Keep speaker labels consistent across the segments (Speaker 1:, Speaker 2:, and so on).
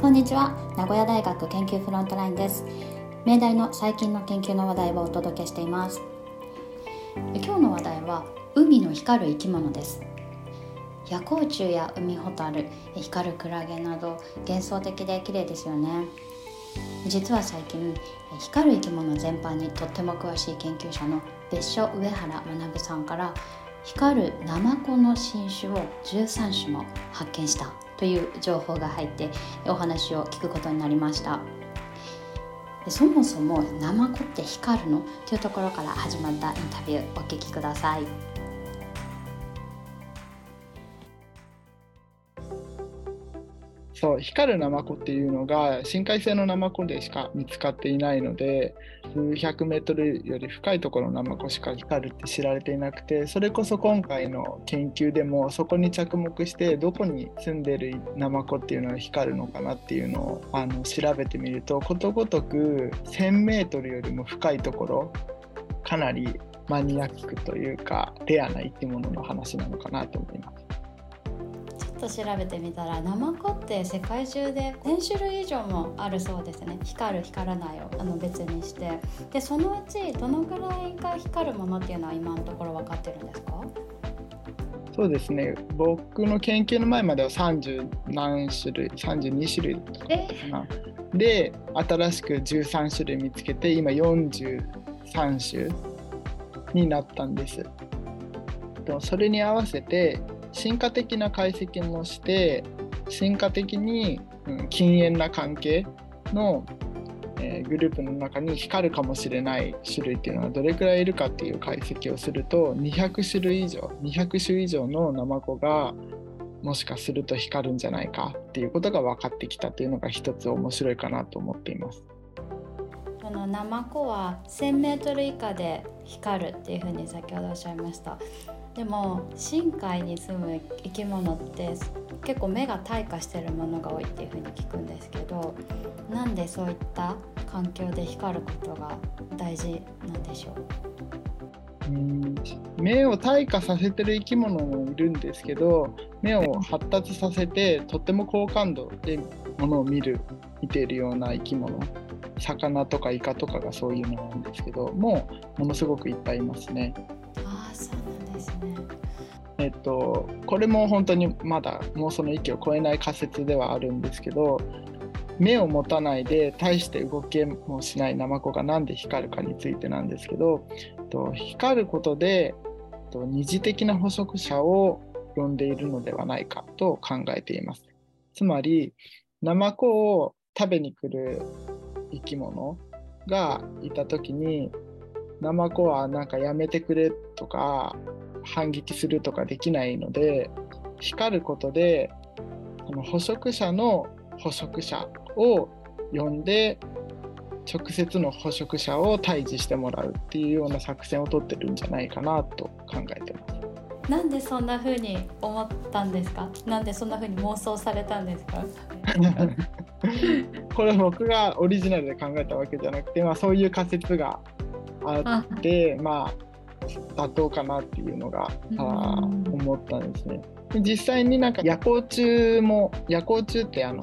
Speaker 1: こんにちは。名古屋大学研究フロントラインです。明大の最近の研究の話題をお届けしています。今日の話題は海の光る生き物です。夜光虫や海ホタル光るクラゲなど幻想的で綺麗ですよね。実は最近光る生き物全般にとっても詳しい研究者の別所上原学さんから光るナマコの新種を13種も発見した。という情報が入ってお話を聞くことになりましたそもそもナマコって光るの？というところから始まったインタビューお聞きください。
Speaker 2: そう光るナマコっていうのが深海性のナマコでしか見つかっていないので数百メートルより深いところのナマコしか光るって知られていなくてそれこそ今回の研究でもそこに着目してどこに住んでるナマコっていうのは光るのかなっていうのをあの調べてみるとことごとく1000メートルよりも深いところかなりマニアックというかレアな生き物の話なのかなと思います。
Speaker 1: と調べてみたらナマコって世界中で1000種類以上もあるそうですね。光る光らないをあの別にして。でそのうちどのぐらいが光るものっていうのは今のところ分かってるんですか？
Speaker 2: そうですね。僕の研究の前までは30何種類32種類かな。で新しく13種類見つけて今43種になったんです。それに合わせて進化的な解析もして進化的に、うん、禁煙な関係の、え、グループの中に光るかもしれない種類っていうのはどれくらいいるかっていう解析をすると200種類以上200種以上のナマコがもしかすると光るんじゃないかっていうことが分かってきたというのが一つ面白いかなと思っています。
Speaker 1: このナマコは 1000m 以下で光るっていうふうに先ほどおっしゃいましたでも深海に住む生き物って結構目が退化してるものが多いっていうふうに聞くんですけどなんでそういった環境で光ることが大事なんでしょ
Speaker 2: う？うん目を退化させてる生き物もいるんですけど目を発達させてとっても高感度でものを見る見ているような生き物魚とかイカとかがそういうものなんですけどもものすごくいっぱいいますね。えっと、これも本当にまだ妄想の域を超えない仮説ではあるんですけど目を持たないで大して動けもしないナマコが何で光るかについてなんですけどえっと光ることでえっと二次的な捕食者を呼んでいるのではないかと考えています。つまりナマコを食べに来る生き物がいた時にナマコはなんかやめてくれとか反撃するとかできないので光ることでその捕食者の捕食者を呼んで直接の捕食者を退治してもらうっていうような作戦を取ってるんじゃないかなと考えてます。
Speaker 1: なんでそんな風に思ったんですか？なんでそんな風に妄想されたんですか？
Speaker 2: これ僕がオリジナルで考えたわけじゃなくて、まあそういう仮説があって、まあ妥当かなっていうのが、あ思ったんですね。で実際になんか夜光虫も夜光虫ってあの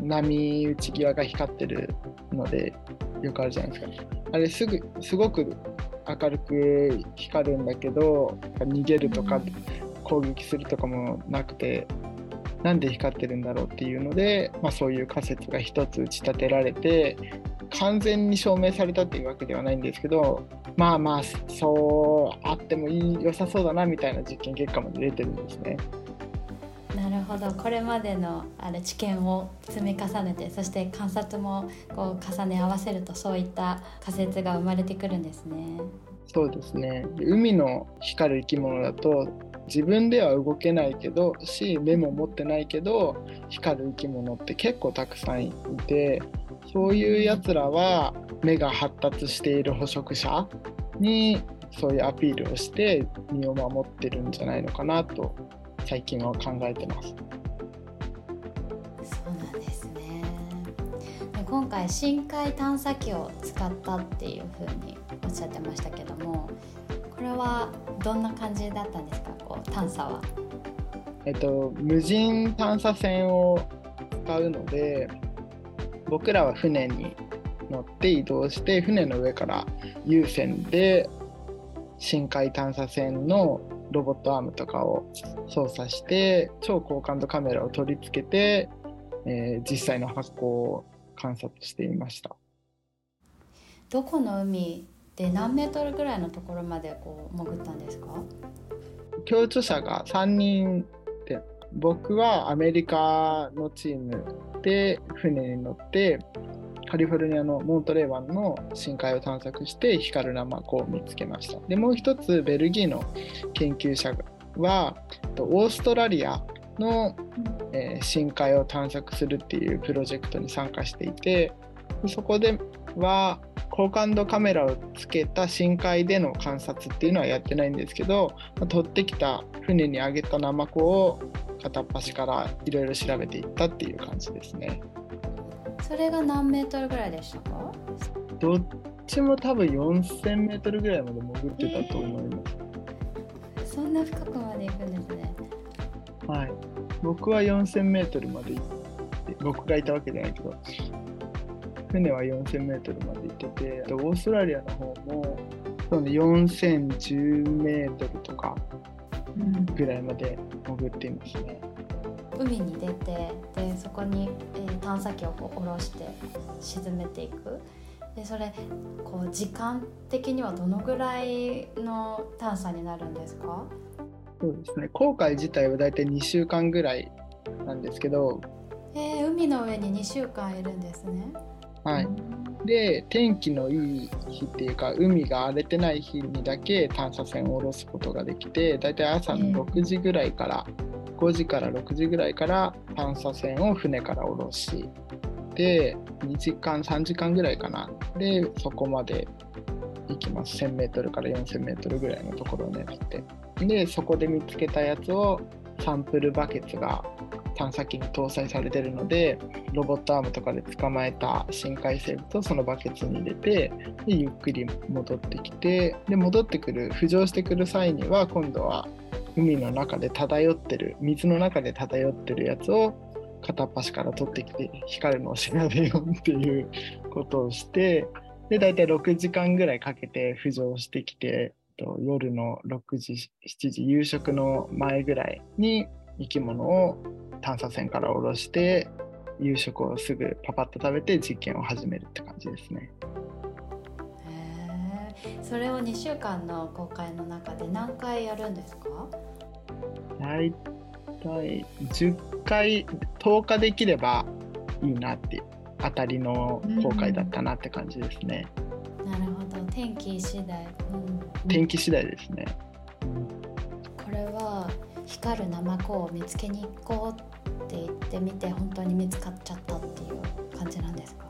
Speaker 2: 波打ち際が光ってるのでよくあるじゃないですか。あれすぐすごく明るく光るんだけど逃げるとか攻撃するとかもなくてなんで光ってるんだろうっていうので、まあ、そういう仮説が一つ打ち立てられて完全に証明されたっていうわけではないんですけどまあまあそうあってもいい良さそうだなみたいな実験結果も出てるんですね。
Speaker 1: なるほどこれまでのあれ知見を積み重ねてそして観察もこう重ね合わせるとそういった仮説が生まれてくるんですね。
Speaker 2: そうですね海の光る生き物だと自分では動けないけどし目も持ってないけど光る生き物って結構たくさんいてそういうやつらは目が発達している捕食者にそういうアピールをして身を守ってるんじゃないのかなと最近は考えてます。
Speaker 1: そうなんですね今回深海探査機を使ったっていうふうにおっしゃってましたけどもこれはどんな感じだったんですか？こう探査は。
Speaker 2: えっと無人探査船を使使うので僕らは船に乗って移動して船の上から有線で深海探査船のロボットアームとかを操作して超高感度カメラを取り付けて、えー、実際の発光を観察していました。
Speaker 1: どこの海で何メートルぐらいのところまでこう潜ったんですか？
Speaker 2: 共著者が3人で僕はアメリカのチームで船に乗ってカリフォルニアのモントレー湾の深海を探索して光るナマコを見つけました。でもう一つベルギーの研究者はオーストラリアの、えー、深海を探索するっていうプロジェクトに参加していてそこでは高感度カメラをつけた深海での観察っていうのはやってないんですけど取ってきた船に上げたナマコを片っ端からいろいろ調べていったっていう感じですね。
Speaker 1: それが何メートルぐらいでしたか？
Speaker 2: どっちも多分4000メートルぐらいまで潜ってたと思います。
Speaker 1: えー、そんな深くまで行くんですね。
Speaker 2: はい。僕は4000メートルまで行って、僕がいたわけじゃないけど、船は4000メートルまで行ってて、オーストラリアの方も、そうね、4010メートルとかぐらいまで潜っていますね。
Speaker 1: 海に出てでそこに、えー、探査機をこう下ろして沈めていく。でそれこう時間的にはどのぐらいの探査になるんですか？
Speaker 2: そうですね。航海自体は大体2週間ぐらいなんですけど。
Speaker 1: えー、海の上に2週間いるんですね。
Speaker 2: はい、で天気のいい日っていうか海が荒れてない日にだけ探査船を下ろすことができて大体朝の6時ぐらいから、5時から6時ぐらいから探査船を船から下ろしで2時間3時間ぐらいかな。でそこまで行きます。1000m から 4000m ぐらいのところを狙って。でそこで見つけたやつをサンプルバケツが探査機に搭載されてるのでロボットアームとかで捕まえた深海生物をそのバケツに入れてでゆっくり戻ってきてで戻ってくる浮上してくる際には今度は海の中で漂ってる水の中で漂ってるやつを片っ端から取ってきて光るのを調べようっていうことをしてで大体6時間ぐらいかけて浮上してきて夜の6時7時夕食の前ぐらいに生き物を探査船から下ろして夕食をすぐパパッと食べて実験を始めるって感じですね。
Speaker 1: それを2週間の公開の中で何回やるんですか？
Speaker 2: 大体10回10日できればいいなって当たりの公開だったなって感じですね。
Speaker 1: なるほど天気次第、
Speaker 2: うん、天気次第ですね。
Speaker 1: これは光るナマコを見つけに行こうってみて本当に見つかっちゃったっていう感じなんですか？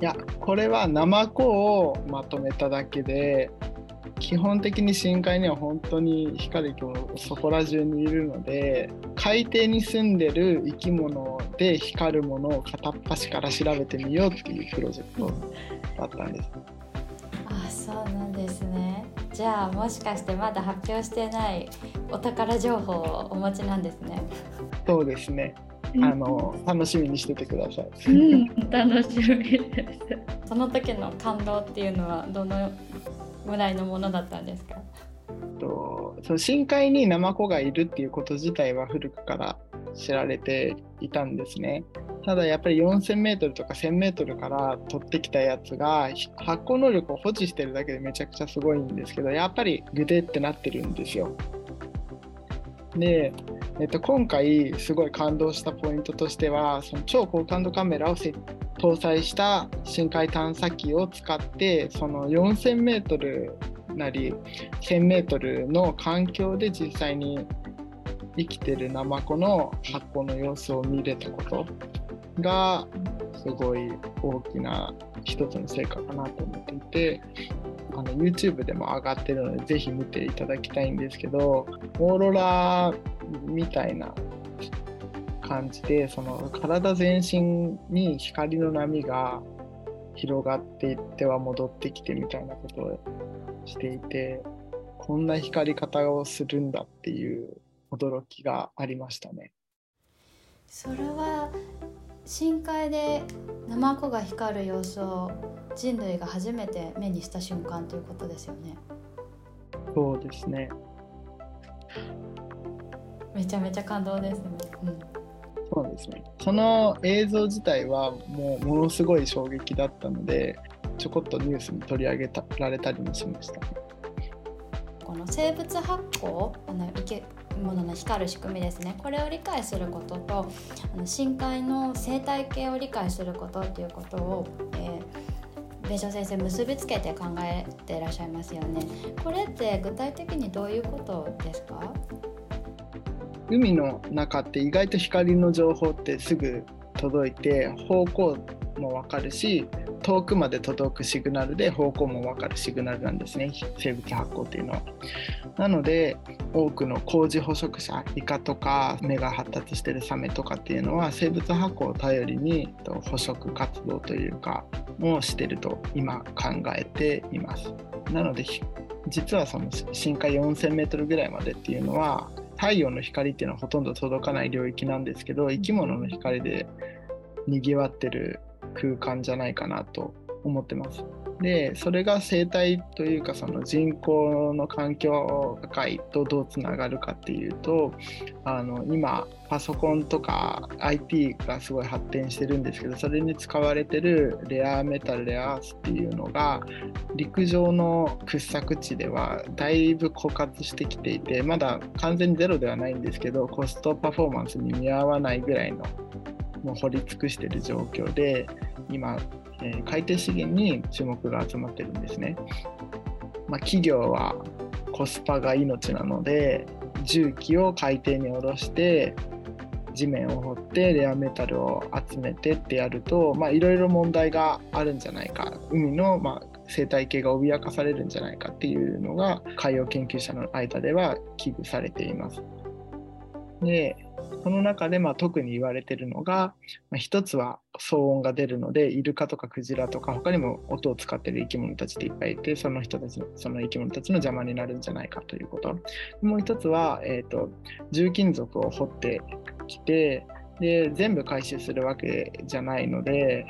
Speaker 2: いやこれはナマコをまとめただけで基本的に深海には本当に光る生き物そこら中にいるので海底に住んでる生き物で光るものを片っ端から調べてみようっていうプロジェクトだったんです。
Speaker 1: あそうなんですねじゃあもしかしてまだ発表してないお宝情報をお持ちなんですね。
Speaker 2: そうですね。あの楽しみにしててください。
Speaker 1: うん、楽しみです。その時の感動っていうのはどのぐらいのものだったんですか？
Speaker 2: とその深海にナマコがいるっていうこと自体は古くから知られていたんですね。ただやっぱり 4000m とか 1000m から取ってきたやつが発光能力を保持してるだけでめちゃくちゃすごいんですけどやっぱりグデってなってるんですよ。で、えっと、今回すごい感動したポイントとしてはその超高感度カメラを搭載した深海探査機を使ってその 4000m なり 1000m の環境で実際に生きてるナマコの発酵の様子を見れたことがすごい大きな一つの成果かなと思っていてあの YouTube でも上がってるのでぜひ見ていただきたいんですけどオーロラみたいな感じでその体全身に光の波が広がっていっては戻ってきてみたいなことをしていてこんな光り方をするんだっていう驚きがありましたね。
Speaker 1: それは深海でナマコが光る様子を人類が初めて目にした瞬間ということですよね。
Speaker 2: そうですね。
Speaker 1: めちゃめちゃ感動ですね。うん、
Speaker 2: そうですね。その映像自体はもうものすごい衝撃だったので、ちょこっとニュースに取り上げたられたりもしました。
Speaker 1: この生物発光あの生き物の光る仕組みですねこれを理解することとあの深海の生態系を理解することっていうことを、えー、別所先生結びつけて考えていらっしゃいますよねこれって具体的にどういうことですか？
Speaker 2: 海の中って意外と光の情報ってすぐ届いて方向も分かるし遠くまで届くシグナルで方向も分かるシグナルなんですね生物発光っていうのは。なので多くの高次捕食者イカとか目が発達してるサメとかっていうのは生物発光を頼りに捕食活動というかをしてると今考えています。なので実はその深海 4000m ぐらいまでっていうのは太陽の光っていうのはほとんど届かない領域なんですけど生き物の光でにぎわってる空間じゃないかなと思ってます。でそれが生態というかその人口の環境破壊とどうつながるかっていうとあの今パソコンとか IT がすごい発展してるんですけどそれに使われてるレアメタルレアアースっていうのが陸上の掘削地ではだいぶ枯渇してきていてまだ完全にゼロではないんですけどコストパフォーマンスに見合わないぐらいのもう掘り尽くしてる状況で今、えー、海底資源に注目が集まってるんですね。まあ、企業はコスパが命なので重機を海底に下ろして地面を掘ってレアメタルを集めてってやるといろいろ問題があるんじゃないか海の、ま、生態系が脅かされるんじゃないかっていうのが海洋研究者の間では危惧されています。でその中でまあ特に言われてるのが、まあ、一つは騒音が出るのでイルカとかクジラとか他にも音を使ってる生き物たちっていっぱいいてその人たちのその生き物たちの邪魔になるんじゃないかということ。もう一つは、えーと、重金属を掘ってきてで全部回収するわけじゃないので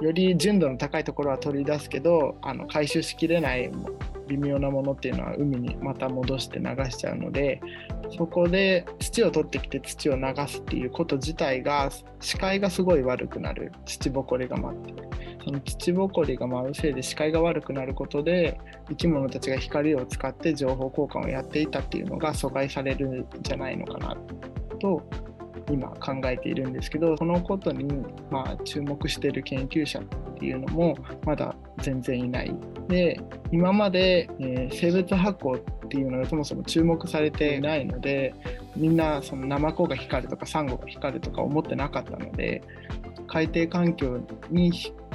Speaker 2: より純度の高いところは取り出すけどあの回収しきれない微妙なものっていうのは海にまた戻して流しちゃうのでそこで土を取ってきて土を流すっていうこと自体が視界がすごい悪くなる。土ぼこりが舞って。その土ぼこりが舞うせいで視界が悪くなることで生き物たちが光を使って情報交換をやっていたっていうのが阻害されるんじゃないのかなと今考えているんですけどそのことにまあ注目している研究者っていうのもまだ全然いないで今まで、えー、生物発光っていうのがそもそも注目されてないのでみんなそのナマコが光るとかサンゴが光るとか思ってなかったので海底環境に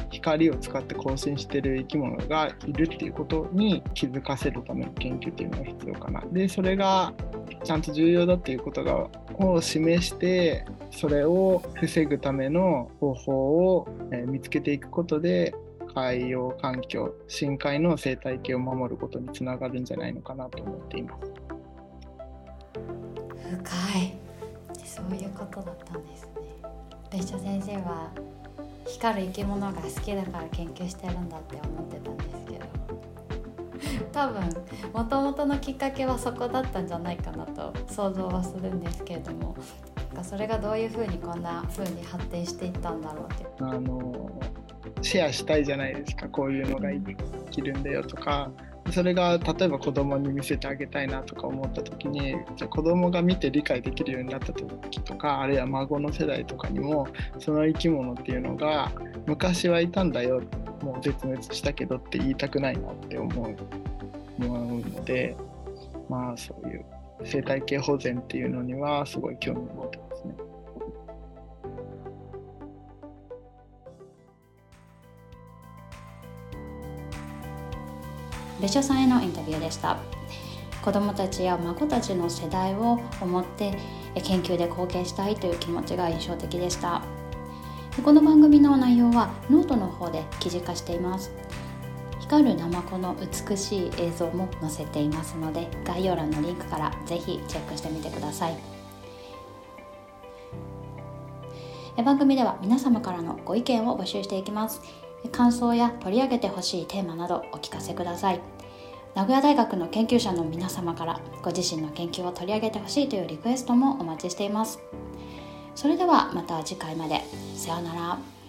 Speaker 2: 光を使って更新してる生き物がいるっていうことに気づかせるための研究っていうのが必要かな。でそれがちゃんと重要だっていうことがを示してそれを防ぐための方法を見つけていくことで海洋環境深海の生態系を守ることにつながるんじゃないのかなと思っています。
Speaker 1: 深いそういうことだったんですね。別所先生は光る生き物が好きだから研究してるんだって思ってたんですけど 多分もともとのきっかけはそこだったんじゃないかなと想像はするんですけれどもなんかそれがどういうふうにこんなふうに発展していったんだろうって。
Speaker 2: あのシェアしたいじゃないですか。こういうのが生きるんだよとか。それが例えば子供に見せてあげたいなとか思った時にじゃ子供が見て理解できるようになった時とかあるいは孫の世代とかにもその生き物っていうのが昔はいたんだよもう絶滅したけどって言いたくないなって思う思うのでまあそういう生態系保全っていうのにはすごい興味を持って
Speaker 1: 別所さんへのインタビューでした。子どもたちや孫たちの世代を思って研究で貢献したいという気持ちが印象的でした。この番組の内容はノートの方で記事化しています。光るナマコの美しい映像も載せていますので概要欄のリンクからぜひチェックしてみてください。番組では皆様からのご意見を募集していきます。感想や取り上げてほしいテーマなどお聞かせください。名古屋大学の研究者の皆様からご自身の研究を取り上げてほしいというリクエストもお待ちしています。それではまた次回まで。さようなら。